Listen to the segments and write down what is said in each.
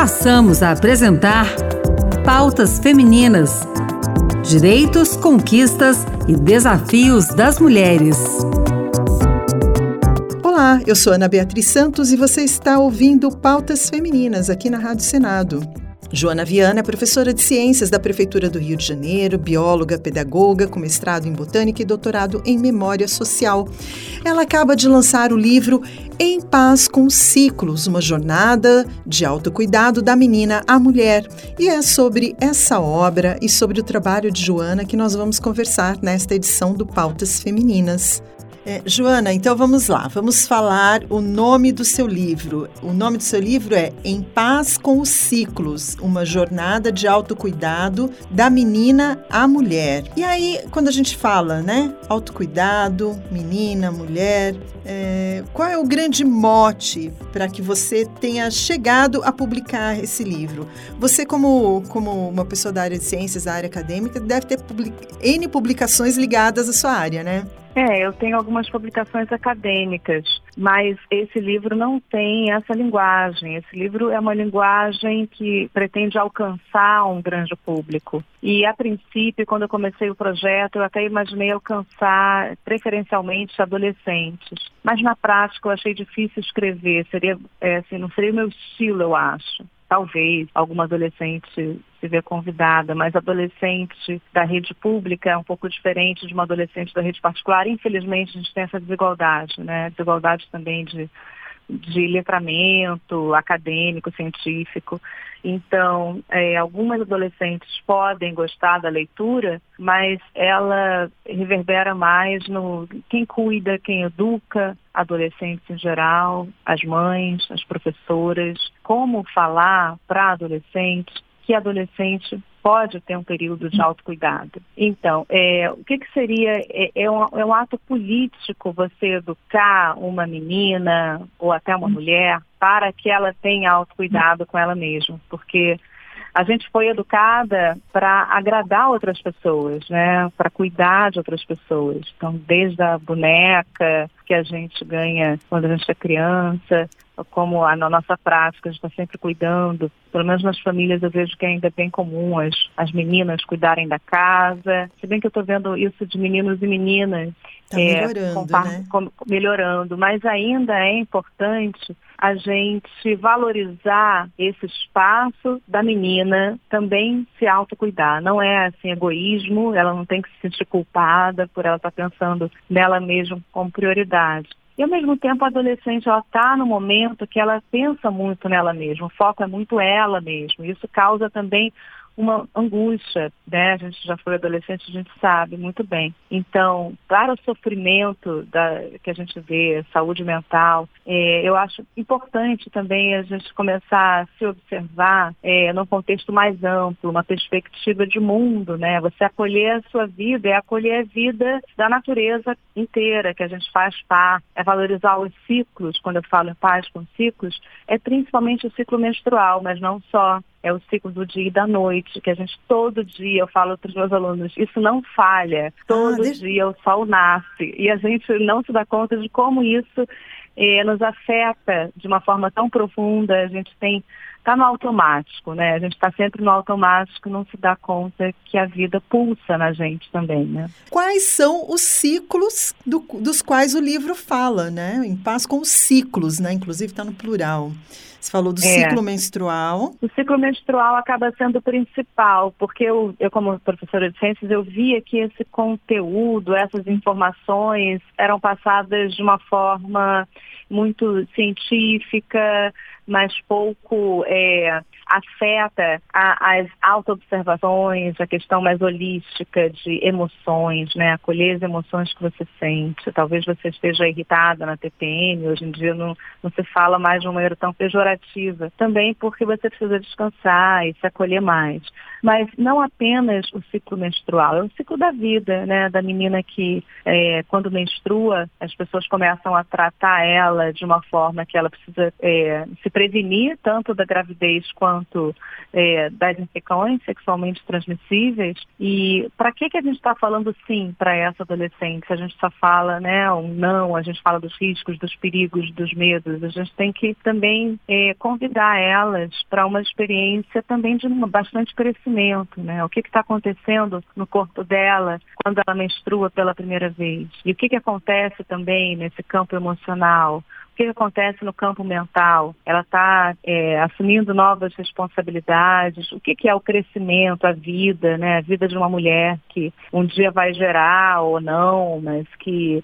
passamos a apresentar Pautas Femininas: Direitos, Conquistas e Desafios das Mulheres. Olá, eu sou Ana Beatriz Santos e você está ouvindo Pautas Femininas aqui na Rádio Senado. Joana Viana é professora de ciências da Prefeitura do Rio de Janeiro, bióloga, pedagoga, com mestrado em botânica e doutorado em memória social. Ela acaba de lançar o livro Em Paz com Ciclos, uma jornada de autocuidado da menina à mulher. E é sobre essa obra e sobre o trabalho de Joana que nós vamos conversar nesta edição do Pautas Femininas. É, Joana, então vamos lá, vamos falar o nome do seu livro. O nome do seu livro é Em Paz com os Ciclos, uma jornada de autocuidado da menina à mulher. E aí, quando a gente fala, né, autocuidado, menina, mulher, é, qual é o grande mote para que você tenha chegado a publicar esse livro? Você, como, como uma pessoa da área de ciências, da área acadêmica, deve ter public... N publicações ligadas à sua área, né? É, eu tenho algumas publicações acadêmicas, mas esse livro não tem essa linguagem. Esse livro é uma linguagem que pretende alcançar um grande público. E, a princípio, quando eu comecei o projeto, eu até imaginei alcançar preferencialmente adolescentes. Mas, na prática, eu achei difícil escrever. Seria, é, assim, não seria o meu estilo, eu acho talvez alguma adolescente se vê convidada, mas adolescente da rede pública é um pouco diferente de uma adolescente da rede particular. Infelizmente, a gente tem essa desigualdade, né? Desigualdade também de de letramento acadêmico, científico. Então, é, algumas adolescentes podem gostar da leitura, mas ela reverbera mais no quem cuida, quem educa, adolescentes em geral, as mães, as professoras, como falar para adolescentes que adolescente pode ter um período de autocuidado. Então, é, o que, que seria? É, é, um, é um ato político você educar uma menina ou até uma mulher para que ela tenha autocuidado com ela mesma, porque a gente foi educada para agradar outras pessoas, né? Para cuidar de outras pessoas. Então, desde a boneca que a gente ganha quando a gente é criança, como a, na nossa prática, a gente está sempre cuidando. Pelo menos nas famílias eu vejo que ainda é bem comum as, as meninas cuidarem da casa. Se bem que eu estou vendo isso de meninos e meninas. Está é, melhorando, né? com, melhorando. Mas ainda é importante a gente valorizar esse espaço da menina também se autocuidar. Não é assim egoísmo, ela não tem que se sentir culpada por ela estar tá pensando nela mesma como prioridade. E ao mesmo tempo a adolescente está no momento que ela pensa muito nela mesma, o foco é muito ela mesma. Isso causa também uma angústia, né? A gente já foi adolescente, a gente sabe muito bem. Então, para o sofrimento da, que a gente vê, saúde mental, é, eu acho importante também a gente começar a se observar é, num contexto mais amplo, uma perspectiva de mundo, né? Você acolher a sua vida é acolher a vida da natureza inteira que a gente faz parte, é valorizar os ciclos, quando eu falo em paz com ciclos, é principalmente o ciclo menstrual, mas não só é o ciclo do dia e da noite, que a gente todo dia, eu falo para os meus alunos, isso não falha. Todo ah, deixa... dia o sol nasce. E a gente não se dá conta de como isso eh, nos afeta de uma forma tão profunda. A gente tem está no automático, né? A gente está sempre no automático, não se dá conta que a vida pulsa na gente também, né? Quais são os ciclos do, dos quais o livro fala, né? Em paz com os ciclos, né? Inclusive está no plural. Você falou do é. ciclo menstrual. O ciclo menstrual acaba sendo o principal, porque eu, eu, como professora de ciências, eu via que esse conteúdo, essas informações eram passadas de uma forma muito científica, mas pouco é, afeta a, as autoobservações, a questão mais holística de emoções, né? Acolher as emoções que você sente. Talvez você esteja irritada na TPM, hoje em dia não, não se fala mais de uma maneira tão pejorativa. Também porque você precisa descansar e se acolher mais. Mas não apenas o ciclo menstrual, é o ciclo da vida, né? Da menina que, é, quando menstrua, as pessoas começam a tratar ela de uma forma que ela precisa é, se prevenir tanto da gravidez quanto é, das infecções sexualmente transmissíveis. E para que, que a gente está falando sim para essa adolescente? A gente só fala né, um não, a gente fala dos riscos, dos perigos, dos medos. A gente tem que também é, convidar elas para uma experiência também de bastante crescimento. Né? O que está acontecendo no corpo dela quando ela menstrua pela primeira vez? E o que, que acontece também nesse campo emocional? Que acontece no campo mental? Ela está é, assumindo novas responsabilidades? O que, que, é o crescimento, a vida, né? A vida de uma mulher que um dia vai gerar ou não, mas que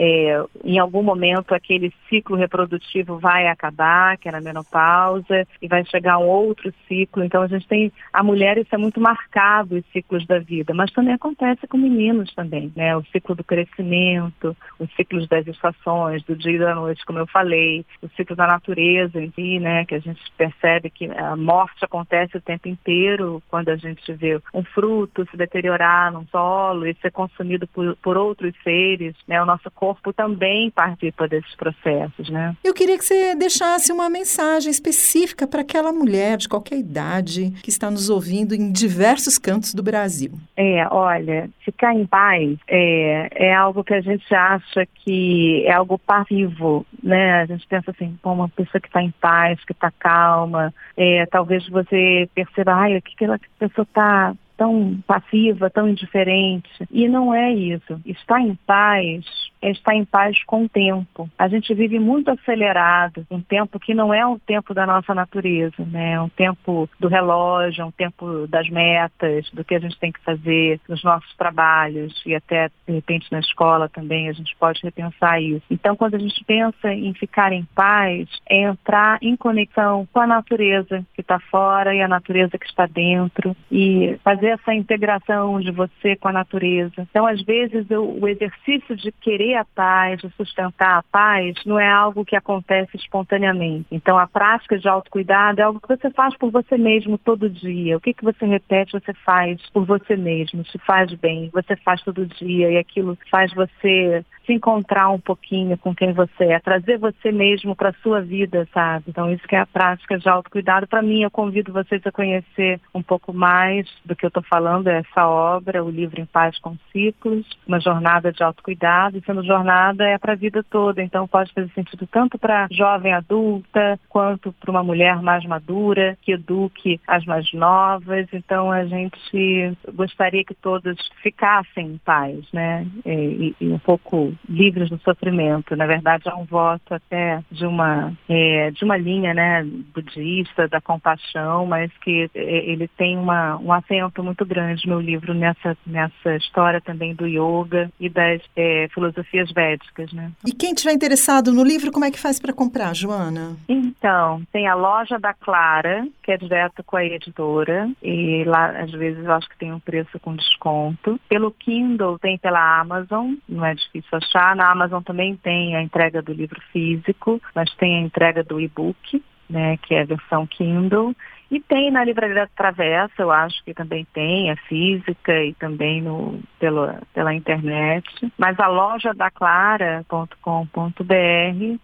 é, em algum momento aquele ciclo reprodutivo vai acabar, que era a menopausa, e vai chegar um outro ciclo. Então a gente tem, a mulher isso é muito marcado, os ciclos da vida, mas também acontece com meninos também, né? O ciclo do crescimento, os ciclos das estações, do dia e da noite, como eu falei, o ciclo da natureza em si, né? Que a gente percebe que a morte acontece o tempo inteiro quando a gente vê um fruto se deteriorar num solo e ser consumido por, por outros seres, né? O nosso corpo corpo também participa desses processos, né? Eu queria que você deixasse uma mensagem específica para aquela mulher de qualquer idade que está nos ouvindo em diversos cantos do Brasil. É, olha, ficar em paz é, é algo que a gente acha que é algo passivo, né? A gente pensa assim, pô, uma pessoa que está em paz, que está calma, é, talvez você perceba, ai, o que aquela pessoa está tão passiva, tão indiferente. E não é isso. Estar em paz é estar em paz com o tempo. A gente vive muito acelerado, um tempo que não é um tempo da nossa natureza, né? É um tempo do relógio, é um tempo das metas, do que a gente tem que fazer nos nossos trabalhos e até, de repente, na escola também a gente pode repensar isso. Então, quando a gente pensa em ficar em paz, é entrar em conexão com a natureza que está fora e a natureza que está dentro e fazer essa integração de você com a natureza. Então, às vezes, eu, o exercício de querer a paz, de sustentar a paz, não é algo que acontece espontaneamente. Então, a prática de autocuidado é algo que você faz por você mesmo todo dia. O que, que você repete, você faz por você mesmo. Se faz bem, você faz todo dia e aquilo faz você se encontrar um pouquinho com quem você é, trazer você mesmo para sua vida, sabe? Então isso que é a prática de autocuidado. Para mim, eu convido vocês a conhecer um pouco mais do que eu estou falando, é essa obra, o livro Em Paz com Ciclos, uma jornada de autocuidado, e sendo jornada é para a vida toda, então pode fazer sentido tanto para jovem adulta, quanto para uma mulher mais madura, que eduque as mais novas. Então a gente gostaria que todos ficassem em paz, né? E, e um pouco livres do sofrimento. Na verdade, é um voto até de uma, é, de uma linha né, budista, da compaixão, mas que é, ele tem uma, um acento muito grande, meu livro, nessa, nessa história também do yoga e das é, filosofias védicas. Né? E quem estiver interessado no livro, como é que faz para comprar, Joana? Então, tem a loja da Clara, que é direto com a editora, e lá às vezes eu acho que tem um preço com desconto. Pelo Kindle tem pela Amazon, não é difícil Na Amazon também tem a entrega do livro físico, mas tem a entrega do e-book, né, que é a versão Kindle. E tem na Livraria Travessa, eu acho que também tem, a física e também no, pela, pela internet. Mas a loja da Clara.com.br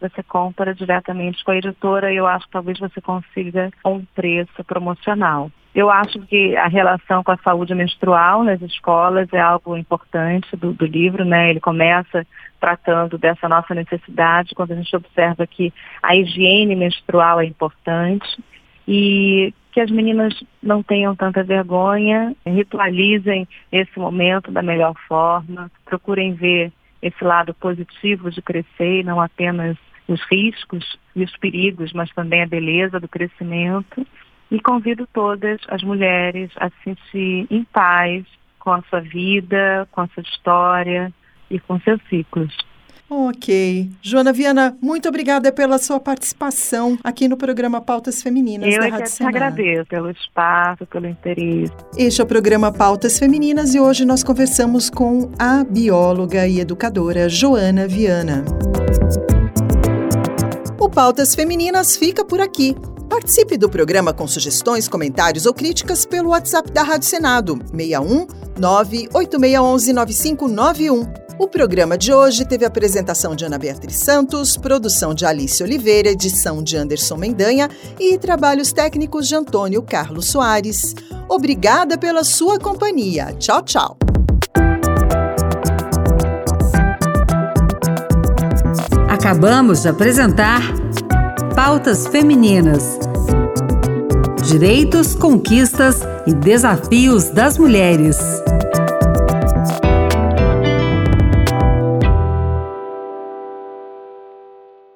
você compra diretamente com a editora e eu acho que talvez você consiga um preço promocional. Eu acho que a relação com a saúde menstrual nas escolas é algo importante do, do livro, né? Ele começa tratando dessa nossa necessidade, quando a gente observa que a higiene menstrual é importante e que as meninas não tenham tanta vergonha, ritualizem esse momento da melhor forma, procurem ver esse lado positivo de crescer não apenas os riscos e os perigos, mas também a beleza do crescimento. E convido todas as mulheres a se sentir em paz com a sua vida, com a sua história e com seus ciclos. Ok. Joana Viana, muito obrigada pela sua participação aqui no programa Pautas Femininas Eu da é Rádio agradeço pelo espaço, pelo interesse. Este é o programa Pautas Femininas e hoje nós conversamos com a bióloga e educadora Joana Viana. O Pautas Femininas fica por aqui. Participe do programa com sugestões, comentários ou críticas pelo WhatsApp da Rádio Senado, 61 98611 9591. O programa de hoje teve apresentação de Ana Beatriz Santos, produção de Alice Oliveira, edição de Anderson Mendanha e trabalhos técnicos de Antônio Carlos Soares. Obrigada pela sua companhia. Tchau, tchau. Acabamos de apresentar Pautas Femininas. Direitos, conquistas e desafios das mulheres.